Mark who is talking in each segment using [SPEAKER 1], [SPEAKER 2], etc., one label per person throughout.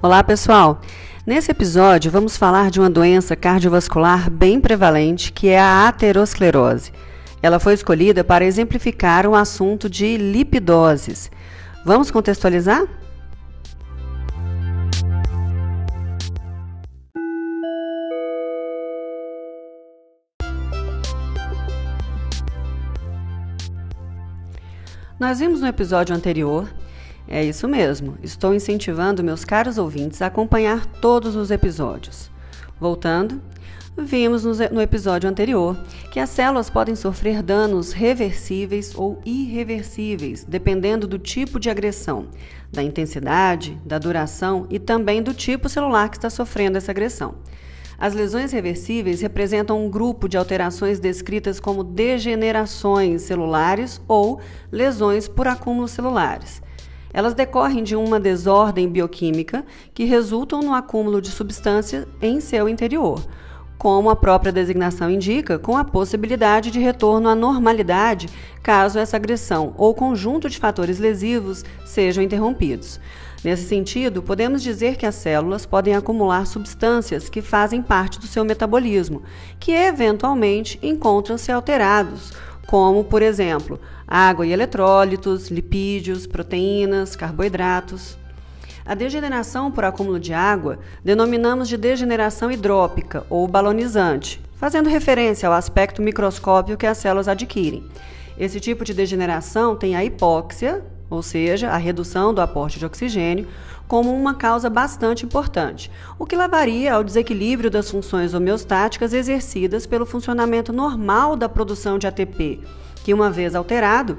[SPEAKER 1] Olá, pessoal! Nesse episódio, vamos falar de uma doença cardiovascular bem prevalente, que é a aterosclerose. Ela foi escolhida para exemplificar o um assunto de lipidoses. Vamos contextualizar? Nós vimos no episódio anterior é isso mesmo, estou incentivando meus caros ouvintes a acompanhar todos os episódios. Voltando, vimos no episódio anterior que as células podem sofrer danos reversíveis ou irreversíveis, dependendo do tipo de agressão, da intensidade, da duração e também do tipo celular que está sofrendo essa agressão. As lesões reversíveis representam um grupo de alterações descritas como degenerações celulares ou lesões por acúmulos celulares. Elas decorrem de uma desordem bioquímica que resultam no acúmulo de substância em seu interior, como a própria designação indica, com a possibilidade de retorno à normalidade caso essa agressão ou conjunto de fatores lesivos sejam interrompidos. Nesse sentido, podemos dizer que as células podem acumular substâncias que fazem parte do seu metabolismo, que eventualmente encontram-se alterados como, por exemplo, água e eletrólitos, lipídios, proteínas, carboidratos. A degeneração por acúmulo de água denominamos de degeneração hidrópica ou balonizante, fazendo referência ao aspecto microscópico que as células adquirem. Esse tipo de degeneração tem a hipóxia, ou seja, a redução do aporte de oxigênio, como uma causa bastante importante, o que levaria ao desequilíbrio das funções homeostáticas exercidas pelo funcionamento normal da produção de ATP, que, uma vez alterado,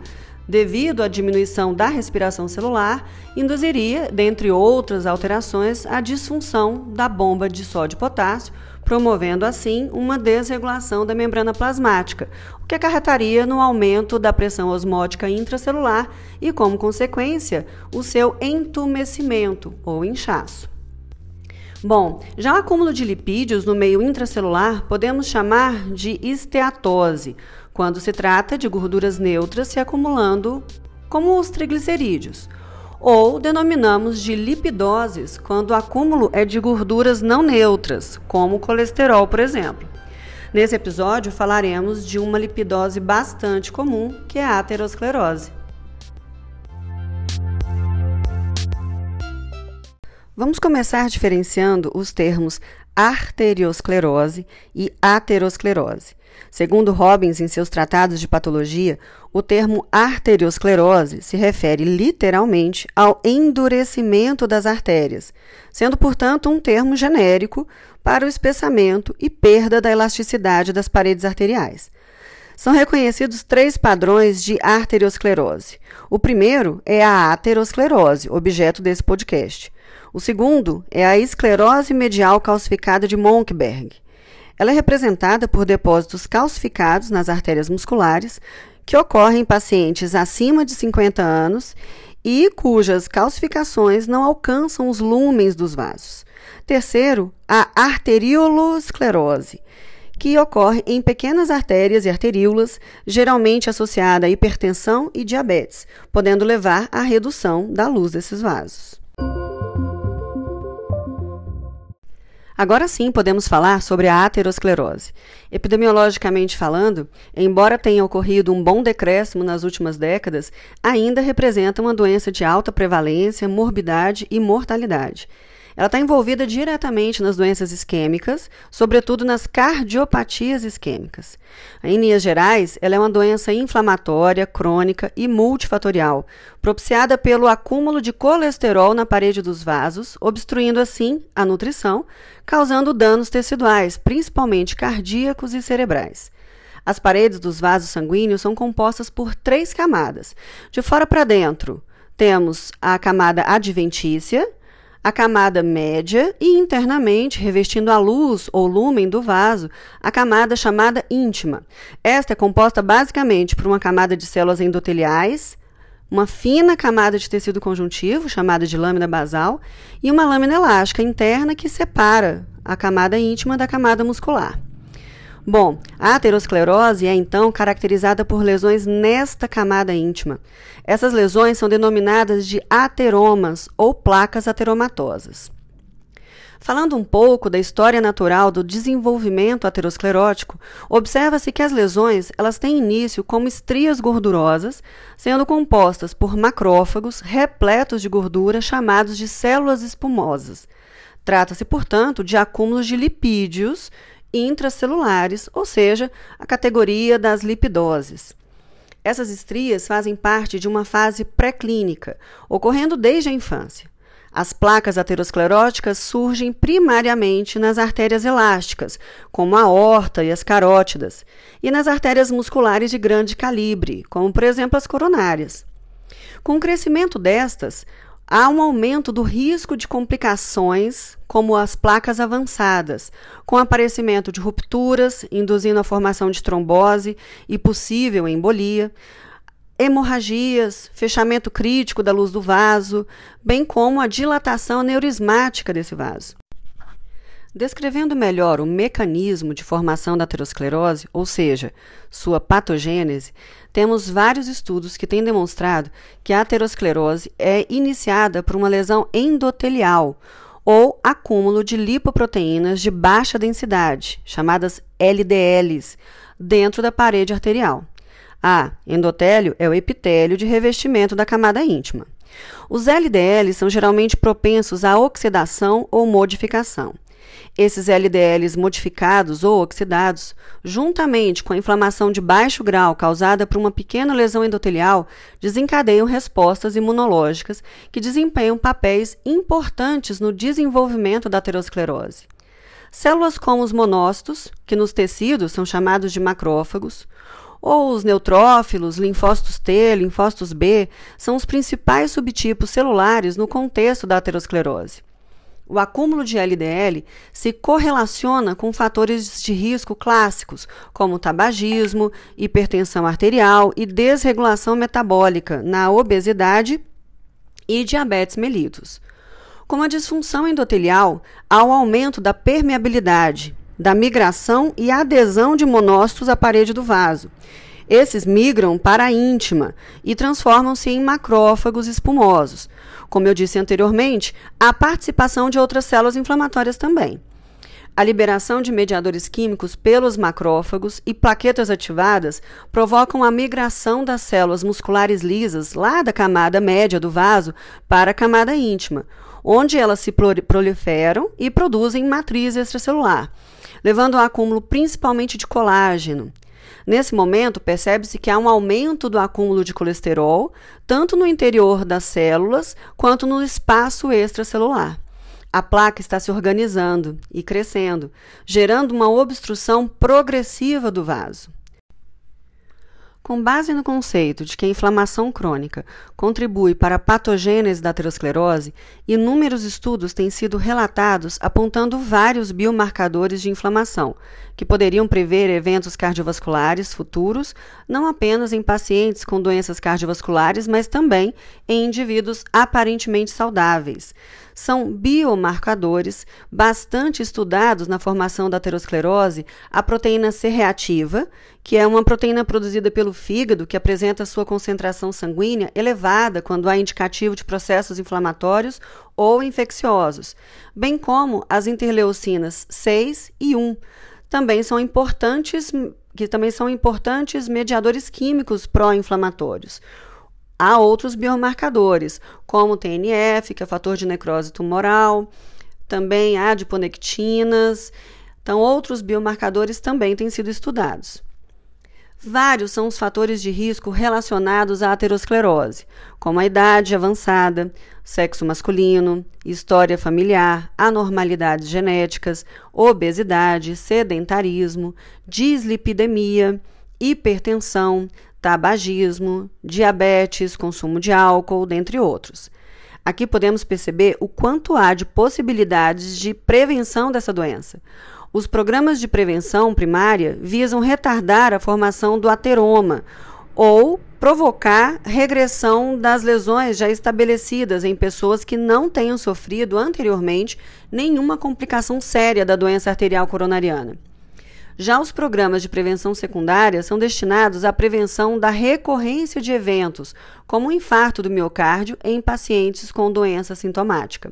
[SPEAKER 1] devido à diminuição da respiração celular, induziria, dentre outras alterações, a disfunção da bomba de sódio e potássio, promovendo assim uma desregulação da membrana plasmática, o que acarretaria no aumento da pressão osmótica intracelular e, como consequência, o seu entumecimento ou inchaço. Bom, já o acúmulo de lipídios no meio intracelular podemos chamar de esteatose, quando se trata de gorduras neutras se acumulando, como os triglicerídeos ou denominamos de lipidoses quando o acúmulo é de gorduras não neutras, como o colesterol, por exemplo. Nesse episódio falaremos de uma lipidose bastante comum, que é a aterosclerose. Vamos começar diferenciando os termos arteriosclerose e aterosclerose. Segundo Robbins, em seus tratados de patologia, o termo arteriosclerose se refere literalmente ao endurecimento das artérias, sendo, portanto, um termo genérico para o espessamento e perda da elasticidade das paredes arteriais. São reconhecidos três padrões de arteriosclerose. O primeiro é a aterosclerose, objeto desse podcast. O segundo é a esclerose medial calcificada de Monkberg. Ela é representada por depósitos calcificados nas artérias musculares, que ocorrem em pacientes acima de 50 anos e cujas calcificações não alcançam os lúmens dos vasos. Terceiro, a arteriolosclerose, que ocorre em pequenas artérias e arteríolas, geralmente associada à hipertensão e diabetes, podendo levar à redução da luz desses vasos. Agora sim podemos falar sobre a aterosclerose. Epidemiologicamente falando, embora tenha ocorrido um bom decréscimo nas últimas décadas, ainda representa uma doença de alta prevalência, morbidade e mortalidade. Ela está envolvida diretamente nas doenças isquêmicas, sobretudo nas cardiopatias isquêmicas. Em linhas gerais, ela é uma doença inflamatória, crônica e multifatorial, propiciada pelo acúmulo de colesterol na parede dos vasos, obstruindo assim a nutrição, causando danos teciduais, principalmente cardíacos e cerebrais. As paredes dos vasos sanguíneos são compostas por três camadas. De fora para dentro, temos a camada adventícia, a camada média e internamente, revestindo a luz ou lumen do vaso, a camada chamada íntima. Esta é composta basicamente por uma camada de células endoteliais, uma fina camada de tecido conjuntivo, chamada de lâmina basal, e uma lâmina elástica interna que separa a camada íntima da camada muscular. Bom, a aterosclerose é então caracterizada por lesões nesta camada íntima. Essas lesões são denominadas de ateromas ou placas ateromatosas. Falando um pouco da história natural do desenvolvimento aterosclerótico, observa-se que as lesões elas têm início como estrias gordurosas, sendo compostas por macrófagos repletos de gordura chamados de células espumosas. Trata-se, portanto, de acúmulos de lipídios intracelulares, ou seja, a categoria das lipidoses. Essas estrias fazem parte de uma fase pré-clínica, ocorrendo desde a infância. As placas ateroscleróticas surgem primariamente nas artérias elásticas, como a aorta e as carótidas, e nas artérias musculares de grande calibre, como por exemplo as coronárias. Com o crescimento destas, há um aumento do risco de complicações, como as placas avançadas, com aparecimento de rupturas, induzindo a formação de trombose e possível embolia, hemorragias, fechamento crítico da luz do vaso, bem como a dilatação neurismática desse vaso. Descrevendo melhor o mecanismo de formação da aterosclerose, ou seja, sua patogênese, temos vários estudos que têm demonstrado que a aterosclerose é iniciada por uma lesão endotelial ou acúmulo de lipoproteínas de baixa densidade, chamadas LDLs, dentro da parede arterial. A. Endotélio é o epitélio de revestimento da camada íntima. Os LDLs são geralmente propensos à oxidação ou modificação. Esses LDLs modificados ou oxidados, juntamente com a inflamação de baixo grau causada por uma pequena lesão endotelial, desencadeiam respostas imunológicas que desempenham papéis importantes no desenvolvimento da aterosclerose. Células como os monócitos, que nos tecidos são chamados de macrófagos, ou os neutrófilos, linfócitos T, linfócitos B, são os principais subtipos celulares no contexto da aterosclerose. O acúmulo de LDL se correlaciona com fatores de risco clássicos, como tabagismo, hipertensão arterial e desregulação metabólica na obesidade e diabetes mellitus. Com a disfunção endotelial, há o aumento da permeabilidade, da migração e adesão de monócitos à parede do vaso. Esses migram para a íntima e transformam-se em macrófagos espumosos. Como eu disse anteriormente, há participação de outras células inflamatórias também. A liberação de mediadores químicos pelos macrófagos e plaquetas ativadas provocam a migração das células musculares lisas lá da camada média do vaso para a camada íntima, onde elas se proliferam e produzem matriz extracelular levando ao acúmulo principalmente de colágeno. Nesse momento, percebe-se que há um aumento do acúmulo de colesterol, tanto no interior das células quanto no espaço extracelular. A placa está se organizando e crescendo, gerando uma obstrução progressiva do vaso. Com base no conceito de que a inflamação crônica contribui para a patogênese da aterosclerose, inúmeros estudos têm sido relatados apontando vários biomarcadores de inflamação, que poderiam prever eventos cardiovasculares futuros, não apenas em pacientes com doenças cardiovasculares, mas também em indivíduos aparentemente saudáveis. São biomarcadores bastante estudados na formação da aterosclerose, a proteína C reativa, que é uma proteína produzida pelo fígado que apresenta sua concentração sanguínea elevada quando há indicativo de processos inflamatórios ou infecciosos, bem como as interleucinas 6 e 1. Também são importantes que também são importantes mediadores químicos pró-inflamatórios. Há outros biomarcadores, como TNF, que é fator de necrose tumoral, também há adiponectinas. Então, outros biomarcadores também têm sido estudados. Vários são os fatores de risco relacionados à aterosclerose, como a idade avançada, sexo masculino, história familiar, anormalidades genéticas, obesidade, sedentarismo, dislipidemia, hipertensão, tabagismo, diabetes, consumo de álcool, dentre outros. Aqui podemos perceber o quanto há de possibilidades de prevenção dessa doença. Os programas de prevenção primária visam retardar a formação do ateroma ou provocar regressão das lesões já estabelecidas em pessoas que não tenham sofrido anteriormente nenhuma complicação séria da doença arterial coronariana. Já os programas de prevenção secundária são destinados à prevenção da recorrência de eventos, como o infarto do miocárdio em pacientes com doença sintomática.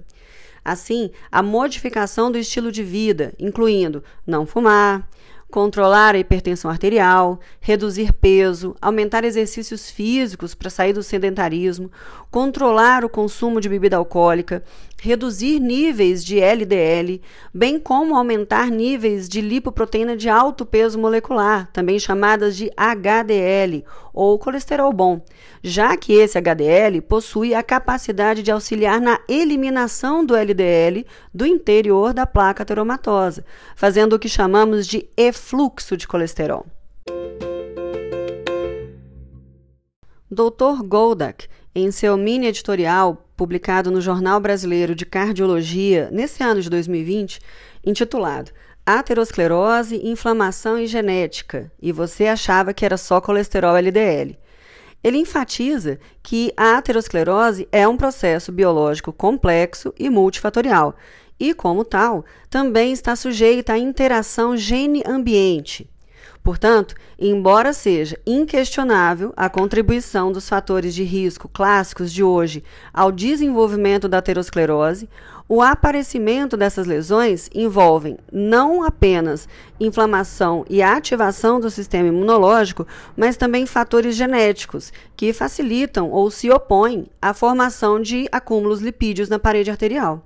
[SPEAKER 1] Assim, a modificação do estilo de vida, incluindo não fumar, controlar a hipertensão arterial, reduzir peso, aumentar exercícios físicos para sair do sedentarismo, controlar o consumo de bebida alcoólica, reduzir níveis de LDL, bem como aumentar níveis de lipoproteína de alto peso molecular, também chamadas de HDL ou colesterol bom, já que esse HDL possui a capacidade de auxiliar na eliminação do LDL do interior da placa ateromatosa, fazendo o que chamamos de efluxo de colesterol. Dr. Goldak, em seu mini editorial publicado no Jornal Brasileiro de Cardiologia nesse ano de 2020, intitulado Aterosclerose, Inflamação e Genética, e você achava que era só colesterol LDL. Ele enfatiza que a aterosclerose é um processo biológico complexo e multifatorial, e, como tal, também está sujeita à interação gene-ambiente. Portanto, embora seja inquestionável a contribuição dos fatores de risco clássicos de hoje ao desenvolvimento da aterosclerose, o aparecimento dessas lesões envolvem não apenas inflamação e ativação do sistema imunológico, mas também fatores genéticos que facilitam ou se opõem à formação de acúmulos lipídios na parede arterial.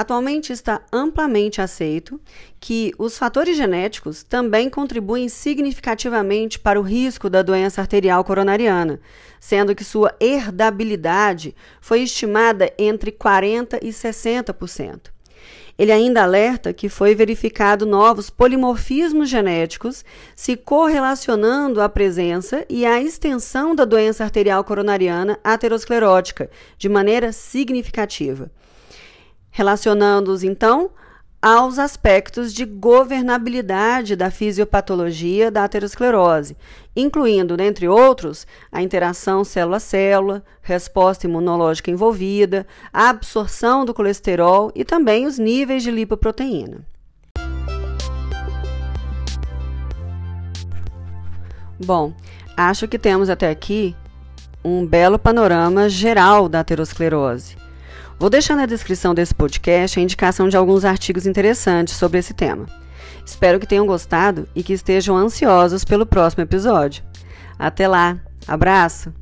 [SPEAKER 1] Atualmente está amplamente aceito que os fatores genéticos também contribuem significativamente para o risco da doença arterial coronariana, sendo que sua herdabilidade foi estimada entre 40% e 60%. Ele ainda alerta que foi verificado novos polimorfismos genéticos se correlacionando à presença e à extensão da doença arterial coronariana aterosclerótica de maneira significativa relacionando-os então aos aspectos de governabilidade da fisiopatologia da aterosclerose, incluindo, dentre outros, a interação célula-célula, resposta imunológica envolvida, a absorção do colesterol e também os níveis de lipoproteína. Bom, acho que temos até aqui um belo panorama geral da aterosclerose. Vou deixar na descrição desse podcast a indicação de alguns artigos interessantes sobre esse tema. Espero que tenham gostado e que estejam ansiosos pelo próximo episódio. Até lá! Abraço!